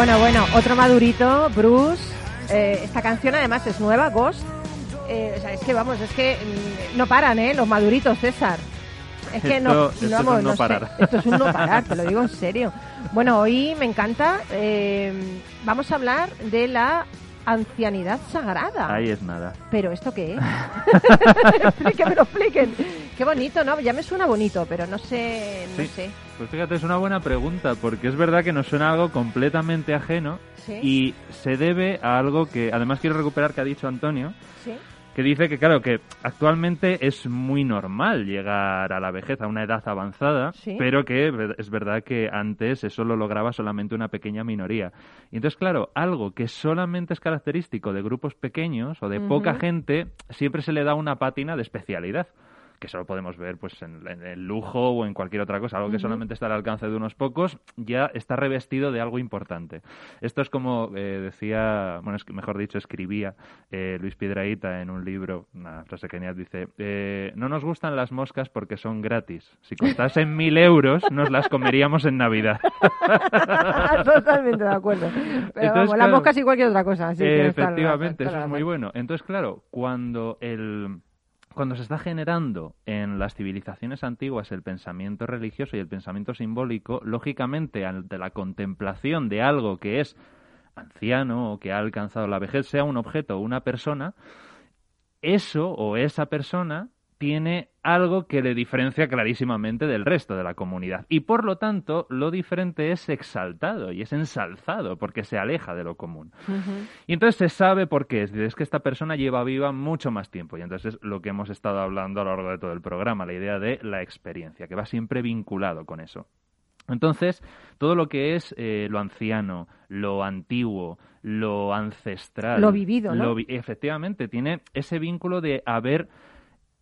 Bueno, bueno, otro madurito, Bruce. Eh, esta canción además es nueva, Ghost. Eh, o sea, es que vamos, es que mm, no paran, ¿eh? Los maduritos, César. Es que no, esto es un no, parar. Esto es un no parar, te lo digo en serio. Bueno, hoy me encanta. Eh, vamos a hablar de la ancianidad sagrada. Ahí es nada. ¿Pero esto qué es? expliquen, lo expliquen. Qué bonito, ¿no? Ya me suena bonito, pero no sé, no sé. Pues fíjate, es una buena pregunta, porque es verdad que nos suena algo completamente ajeno y se debe a algo que, además quiero recuperar que ha dicho Antonio, que dice que, claro, que actualmente es muy normal llegar a la vejez, a una edad avanzada, pero que es verdad que antes eso lo lograba solamente una pequeña minoría. Y entonces, claro, algo que solamente es característico de grupos pequeños o de poca gente, siempre se le da una pátina de especialidad que solo podemos ver pues en, el lujo o en cualquier otra cosa, algo que solamente está al alcance de unos pocos, ya está revestido de algo importante. Esto es como eh, decía, bueno, es mejor dicho, escribía eh, Luis Piedraíta en un libro, una frase genial, dice, eh, no nos gustan las moscas porque son gratis. Si costasen mil euros, nos las comeríamos en Navidad. Totalmente de acuerdo. Pero vamos, las moscas igual que otra cosa. Así efectivamente, eso es muy bueno. Entonces, claro, cuando el cuando se está generando en las civilizaciones antiguas el pensamiento religioso y el pensamiento simbólico, lógicamente ante la contemplación de algo que es anciano o que ha alcanzado la vejez, sea un objeto o una persona, eso o esa persona tiene algo que le diferencia clarísimamente del resto de la comunidad. Y por lo tanto, lo diferente es exaltado y es ensalzado porque se aleja de lo común. Y entonces se sabe por qué. Es, es que esta persona lleva viva mucho más tiempo. Y entonces es lo que hemos estado hablando a lo largo de todo el programa, la idea de la experiencia, que va siempre vinculado con eso. Entonces, todo lo que es eh, lo anciano, lo antiguo, lo ancestral. Lo vivido, ¿no? efectivamente, tiene ese vínculo de haber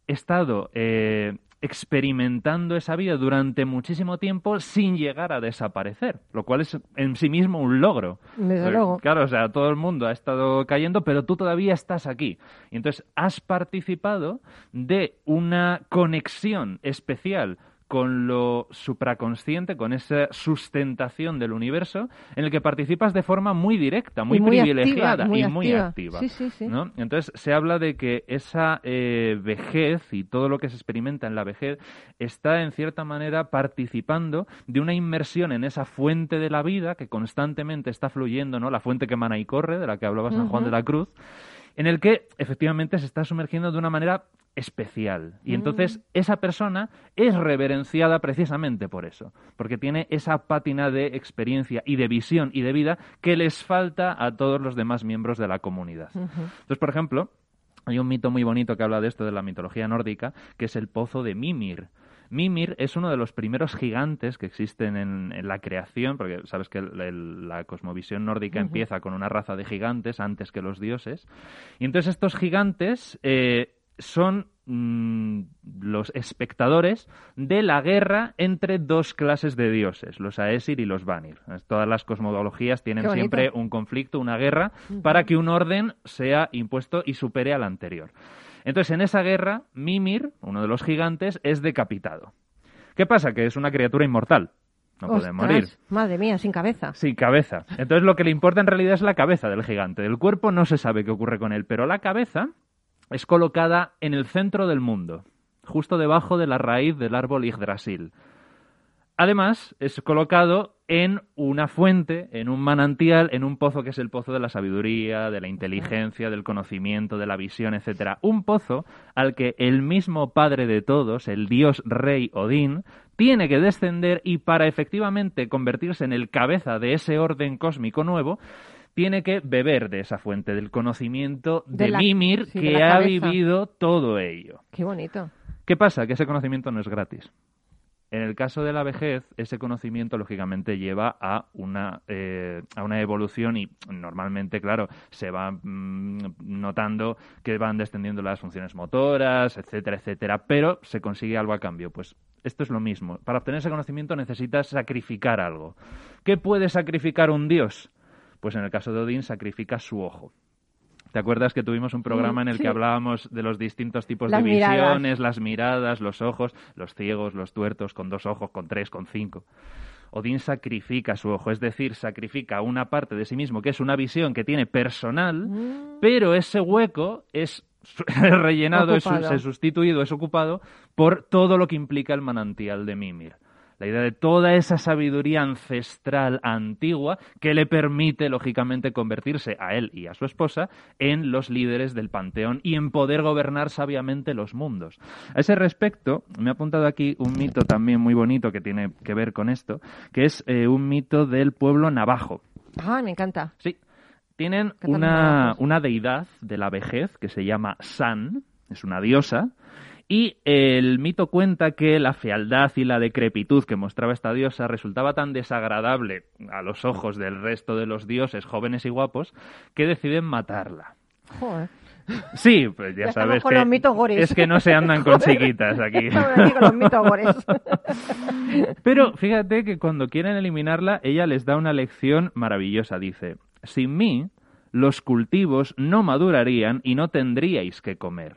estado eh, experimentando esa vida durante muchísimo tiempo sin llegar a desaparecer, lo cual es en sí mismo un logro. Desde luego. Claro, o sea, todo el mundo ha estado cayendo, pero tú todavía estás aquí. Y entonces has participado de una conexión especial con lo supraconsciente, con esa sustentación del universo, en el que participas de forma muy directa, muy, privilegiada y muy activa. Entonces se habla de que esa eh, vejez y todo lo que se experimenta en la vejez está en cierta manera participando de una inmersión en esa fuente de la vida que constantemente está fluyendo, ¿no? La fuente que emana y corre, de la que hablaba San Juan de la Cruz, en el que efectivamente se está sumergiendo de una manera especial. Y entonces mm. esa persona es reverenciada precisamente por eso, porque tiene esa pátina de experiencia y de visión y de vida que les falta a todos los demás miembros de la comunidad. Entonces, por ejemplo, hay un mito muy bonito que habla de esto de la mitología nórdica, que es el pozo de Mimir. Mimir es uno de los primeros gigantes que existen en, la creación, porque sabes que la cosmovisión nórdica empieza con una raza de gigantes antes que los dioses. Y entonces estos gigantes eh, son mm, los espectadores de la guerra entre dos clases de dioses, los Aesir y los Vanir. Todas las cosmologías tienen siempre un conflicto, una guerra, para que un orden sea impuesto y supere al anterior. Entonces, en esa guerra, Mimir, uno de los gigantes, es decapitado. ¿Qué pasa? Que es una criatura inmortal. No puede morir. Madre mía, sin cabeza. Sin cabeza. Entonces lo que le importa en realidad es la cabeza del gigante. Del cuerpo no se sabe qué ocurre con él, pero la cabeza es colocada en el centro del mundo, justo debajo de la raíz del árbol Yggdrasil. Además, es colocado en una fuente, en un manantial, en un pozo que es el pozo de la sabiduría, de la inteligencia, del conocimiento, de la visión, etcétera. Un pozo al que el mismo padre de todos, el dios rey Odín, tiene que descender y para efectivamente convertirse en el cabeza de ese orden cósmico nuevo, tiene que beber de esa fuente del conocimiento de, Mimir que ha vivido todo ello. Qué bonito. ¿Qué pasa? Que ese conocimiento no es gratis. En el caso de la vejez, ese conocimiento lógicamente lleva a una, eh, a una evolución y normalmente, claro, se va mm, notando que van descendiendo las funciones motoras, etcétera, etcétera, pero se consigue algo a cambio. Pues esto es lo mismo. Para obtener ese conocimiento necesitas sacrificar algo. ¿Qué puede sacrificar un dios? Pues en el caso de Odín sacrifica su ojo. ¿Te acuerdas que tuvimos un programa en el que hablábamos de los distintos tipos de visiones, las miradas, los ojos, los ciegos, los tuertos, con dos ojos, con tres, con cinco? Odín sacrifica su ojo, es decir, sacrifica una parte de sí mismo, que es una visión que tiene personal, mm. pero ese hueco es rellenado, es, es sustituido, es ocupado por todo lo que implica el manantial de Mimir la idea de toda esa sabiduría ancestral antigua que le permite, lógicamente, convertirse a él y a su esposa en los líderes del panteón y en poder gobernar sabiamente los mundos. A ese respecto, me ha apuntado aquí un mito también muy bonito que tiene que ver con esto, que es eh, un mito del pueblo navajo. Ah, me encanta. Sí. Tienen una, una deidad de la vejez que se llama San, es una diosa, y el mito cuenta que la fealdad y la decrepitud que mostraba esta diosa resultaba tan desagradable a los ojos del resto de los dioses jóvenes y guapos que deciden matarla. Joder. Sí, pues ya, sabes que es que no se andan con chiquitas aquí. Pero fíjate que cuando quieren eliminarla, ella les da una lección maravillosa. Dice, sin mí, los cultivos no madurarían y no tendríais que comer.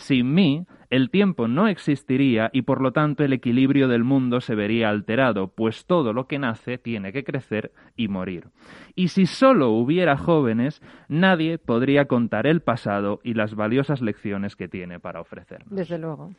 Sin mí, el tiempo no existiría y por lo tanto el equilibrio del mundo se vería alterado, pues todo lo que nace tiene que crecer y morir. Y si solo hubiera jóvenes, nadie podría contar el pasado y las valiosas lecciones que tiene para ofrecer. Desde luego.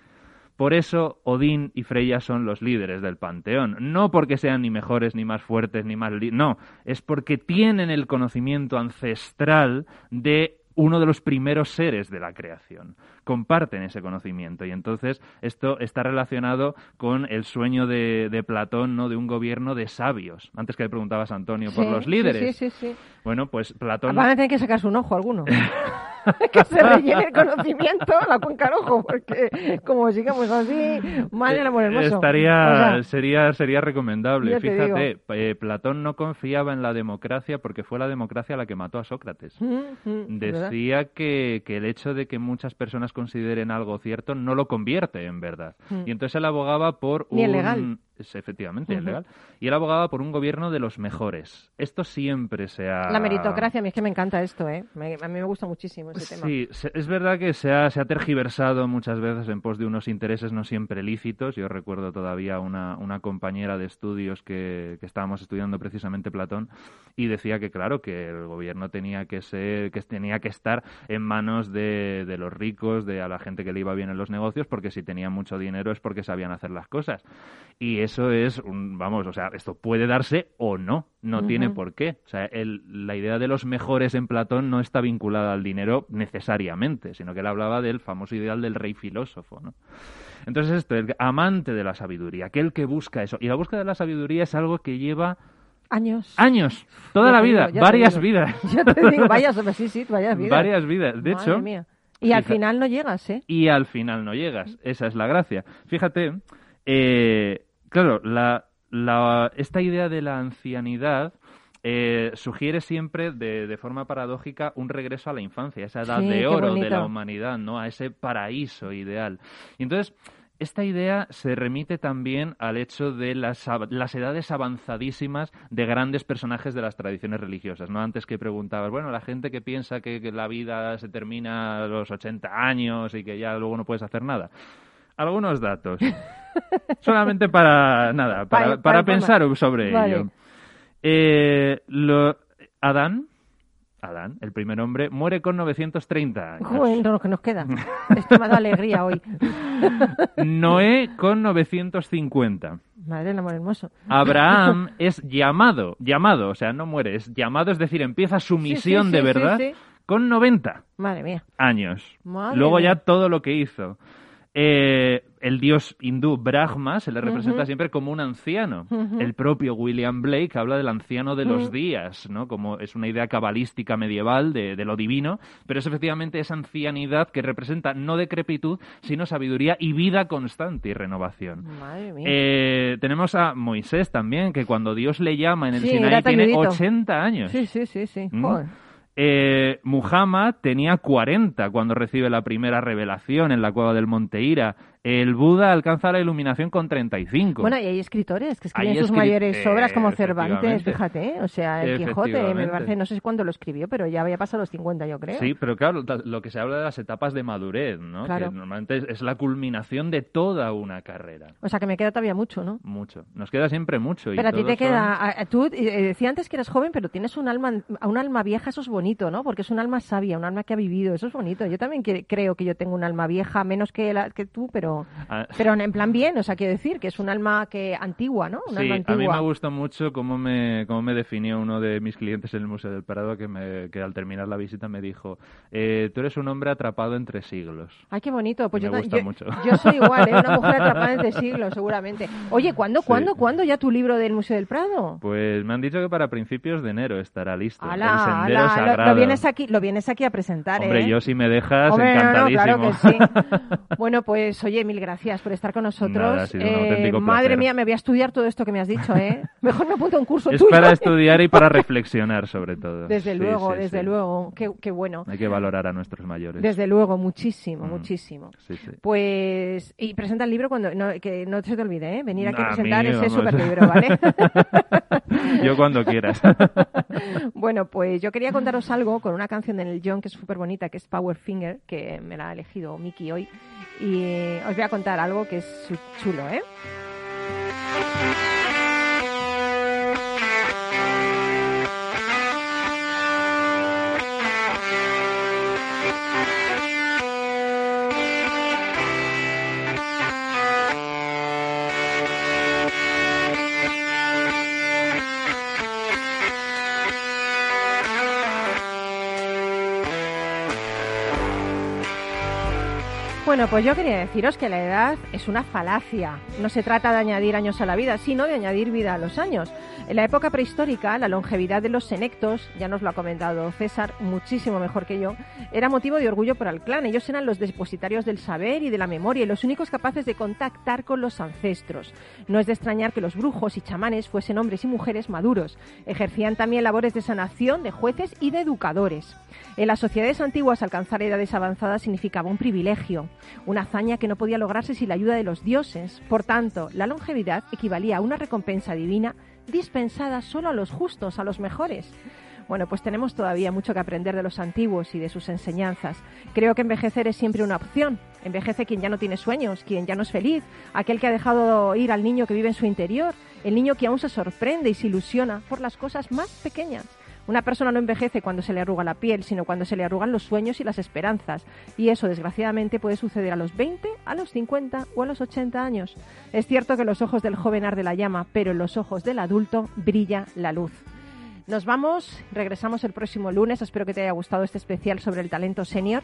Por eso Odín y Freya son los líderes del panteón, no porque sean ni mejores, ni más fuertes, ni más... No, es porque tienen el conocimiento ancestral de uno de los primeros seres de la creación. Comparten ese conocimiento y entonces esto está relacionado con el sueño de, Platón, ¿no? De un gobierno de sabios. Antes que le preguntabas, Antonio, por los líderes. Sí, sí, sí, Bueno, pues Platón... Van a tener que sacarse un ojo alguno. que se rellene el conocimiento la cuenca al ojo, porque como sigamos así, mal el amor hermoso. Estaría, sería, sería recomendable. Fíjate, eh, Platón no confiaba en la democracia porque fue la democracia la que mató a Sócrates. Mm, mm, Decía que, que, el hecho de que muchas personas consideren algo cierto no lo convierte en verdad. Mm. Y entonces él abogaba por un efectivamente, legal. Y él abogaba por un gobierno de los mejores. Esto siempre se ha... La meritocracia, a mí es que me encanta esto, ¿eh? a mí me gusta muchísimo ese tema. Sí, es verdad que se ha, se ha tergiversado muchas veces en pos de unos intereses no siempre lícitos. Yo recuerdo todavía una, una compañera de estudios que, que estábamos estudiando precisamente Platón y decía que, claro, que el gobierno tenía que ser, que tenía que estar en manos de, de los ricos, de a la gente que le iba bien en los negocios, porque si tenían mucho dinero es porque sabían hacer las cosas. Y eso es, un, vamos, o sea, esto puede darse o no, no tiene por qué. O sea, la idea de los mejores en Platón no está vinculada al dinero necesariamente, sino que él hablaba del famoso ideal del rey filósofo, ¿no? Entonces esto, el amante de la sabiduría, aquel que busca eso. Y la búsqueda de la sabiduría es algo que lleva Años. Años. Toda la vida. varias vidas. Ya te digo, vayas, sí, sí, varias vidas. Varias vidas. De hecho. Y al final no llegas, ¿eh? Y al final no llegas. Esa es la gracia. Fíjate, eh, claro, la, esta idea de la ancianidad eh, sugiere siempre, de, de, forma paradójica, un regreso a la infancia, a esa edad Sí, de oro de la humanidad, ¿no? A ese paraíso ideal. Y entonces, esta idea se remite también al hecho de las, las edades avanzadísimas de grandes personajes de las tradiciones religiosas, ¿no? Antes que preguntabas, bueno, la gente que piensa que, que la vida se termina a los 80 años y que ya luego no puedes hacer nada. Algunos datos. Solamente para, nada, para, Para- para, para pensar sobre Vale. ello. Eh, lo, Adán, Adán, el primer hombre, muere con 930 años. Joder, lo que nos queda. Esto me ha dado alegría hoy. Noé con 950. Madre del amor hermoso. Abraham es llamado, llamado, o sea, no muere, es llamado, es decir, empieza su Sí, sí, misión sí, de sí, verdad sí. con 90 Madre mía. años. Madre Luego mía. ya todo lo que hizo. Eh, el dios hindú Brahma se le representa siempre como un anciano. El propio William Blake habla del anciano de los días, ¿no? Como es una idea cabalística medieval de, de lo divino, pero es efectivamente esa ancianidad que representa no decrepitud, sino sabiduría y vida constante y renovación. Madre mía. Eh, tenemos a Moisés también, que cuando Dios le llama en el Sí, Sinaí tiene talludito. 80 años. Sí, sí, sí, sí. ¿Mm? Eh, Muhammad tenía 40 cuando recibe la primera revelación en la cueva del Monte Ira. El Buda alcanza la iluminación con 35. Bueno, y hay escritores que escriben Hay sus escri- mayores eh, obras como Cervantes, fíjate, o sea, el Quijote, me parece, no sé cuándo lo escribió, pero ya había pasado los 50, yo creo. Sí, pero claro, lo que se habla de las etapas de madurez, ¿no? Claro. Que normalmente es, la culminación de toda una carrera. O sea, que me queda todavía mucho, ¿no? Mucho. Nos queda siempre mucho. y Pero a ti te son- queda, a- a- tú eh, decía antes que eres joven, pero tienes un alma, un alma vieja, eso es bonito, ¿no? Porque es un alma sabia, un alma que ha vivido, eso es bonito. Yo también que- creo que yo tengo un alma vieja, menos que, la, que tú, pero, Ah, pero en plan bien, o sea, quiero decir que es un alma que antigua, ¿no? Sí, alma a mí me gusta mucho cómo me, cómo me definió uno de mis clientes en el Museo del Prado, que, me, que al terminar la visita me dijo, eh, tú eres un hombre atrapado entre siglos. Ay, qué bonito. Pues Me yo, gusta yo- mucho. yo soy igual, ¿eh? una mujer atrapada entre siglos, seguramente. Oye, ¿cuándo, Sí. cuándo, cuándo ya tu libro del Museo del Prado? Pues me han dicho que para principios de enero estará listo. el ala, lo- vienes aquí, lo vienes aquí a presentar, Hombre, ¿eh? yo si me dejas, Hombre, no, no, encantadísimo. claro que sí. Bueno, pues oye, mil gracias por estar con nosotros. Nada, Eh, madre mía, me voy a estudiar todo esto que me has dicho, ¿eh? Mejor me apunto a un curso Es tuyo. para estudiar y para reflexionar, sobre todo. Desde Sí, luego, sí, desde sí. luego. Qué, qué bueno. Hay que valorar a nuestros mayores. Desde luego, muchísimo, Mm. muchísimo. Pues, y presenta el libro cuando, no, que no se te olvide, ¿eh? Venir aquí a presentar mí, ese super libro, ¿vale? Yo cuando quieras. bueno, pues yo quería contaros algo con una canción de Neil Young que es súper bonita, que es Power Finger, que me la ha elegido Miki hoy. Y eh, os voy a contar algo que es chulo, ¿eh? Bueno, pues yo quería deciros que la edad es una falacia. No se trata de añadir años a la vida, sino de añadir vida a los años. En la época prehistórica, la longevidad de los senectos, ya nos lo ha comentado César, muchísimo mejor que yo, era motivo de orgullo para el clan. Ellos eran los depositarios del saber y de la memoria y los únicos capaces de contactar con los ancestros. No es de extrañar que los brujos y chamanes fuesen hombres y mujeres maduros. Ejercían también labores de sanación, de jueces y de educadores. En las sociedades antiguas alcanzar edades avanzadas significaba un privilegio, una hazaña que no podía lograrse sin la ayuda de los dioses. Por tanto, la longevidad equivalía a una recompensa divina dispensada solo a los justos, a los mejores. Bueno, pues tenemos todavía mucho que aprender de los antiguos y de sus enseñanzas. Creo que envejecer es siempre una opción. Envejece quien ya no tiene sueños, quien ya no es feliz, aquel que ha dejado ir al niño que vive en su interior, el niño que aún se sorprende y se ilusiona por las cosas más pequeñas. Una persona no envejece cuando se le arruga la piel, sino cuando se le arrugan los sueños y las esperanzas. Y eso, desgraciadamente, puede suceder a los 20, a los 50 o a los 80 años. Es cierto que los ojos del joven arde la llama, pero en los ojos del adulto brilla la luz. Nos vamos, regresamos el próximo lunes. Espero que te haya gustado este especial sobre el talento senior.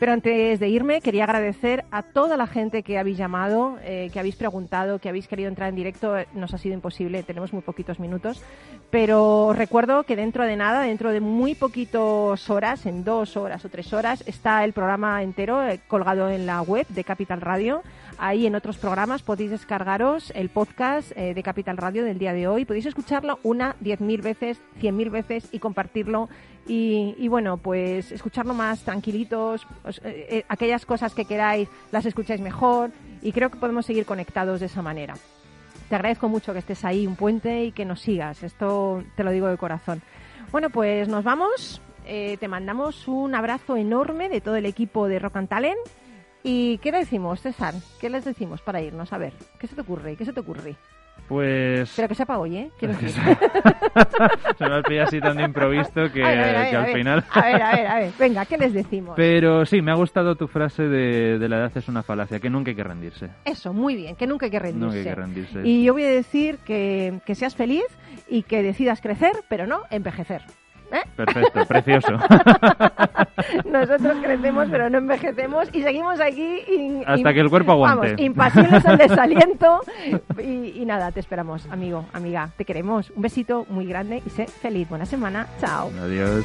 Pero antes de irme, quería agradecer a toda la gente que habéis llamado, eh, que habéis preguntado, que habéis querido entrar en directo. Nos ha sido imposible, tenemos muy poquitos minutos. Pero os recuerdo que dentro de nada, dentro de muy poquitos horas, en dos horas o tres horas, está el programa entero eh, colgado en la web de Capital Radio. Ahí en otros programas podéis descargaros el podcast eh, de Capital Radio del día de hoy. Podéis escucharlo una, diez mil veces, cien mil veces y compartirlo y, bueno, pues escucharlo más tranquilitos, eh, eh, aquellas cosas que queráis las escucháis mejor y creo que podemos seguir conectados de esa manera. Te agradezco mucho que estés ahí, un puente, y que nos sigas. Esto te lo digo de corazón. Bueno, pues nos vamos. Te mandamos un abrazo enorme de todo el equipo de Rock and Talent. ¿Y qué le decimos, César? ¿Qué les decimos para irnos? A ver, ¿qué se te ocurre? ¿Qué se te ocurre? Pues. Pero que sepa hoy, ¿eh? Quiero decir. se me ha pillado así tan de improviso que, al final. a ver, a ver, a ver. Venga, ¿qué les decimos? Pero sí, me ha gustado tu frase de, de la edad es una falacia, que nunca hay que rendirse. Eso, muy bien, que nunca hay que rendirse. Nunca hay que rendirse. Y yo voy a decir que, que seas feliz y que decidas crecer, pero no envejecer. ¿Eh? Perfecto, precioso. Nosotros crecemos, pero no envejecemos y seguimos aquí. Hasta que el cuerpo aguante. Vamos, impasibles al desaliento. Y, y, nada, te esperamos, amigo, amiga. Te queremos. Un besito muy grande y sé feliz. Buena semana. Chao. Adiós.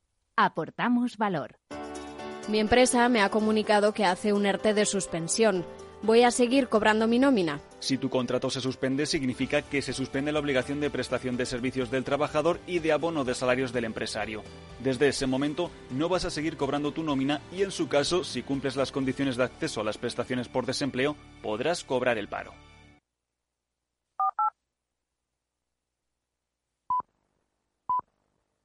Aportamos valor. Mi empresa me ha comunicado que hace un ERTE de suspensión. ¿Voy a seguir cobrando mi nómina? Si tu contrato se suspende, significa que se suspende la obligación de prestación de servicios del trabajador y de abono de salarios del empresario. Desde ese momento, no vas a seguir cobrando tu nómina y, en su caso, si cumples las condiciones de acceso a las prestaciones por desempleo, podrás cobrar el paro.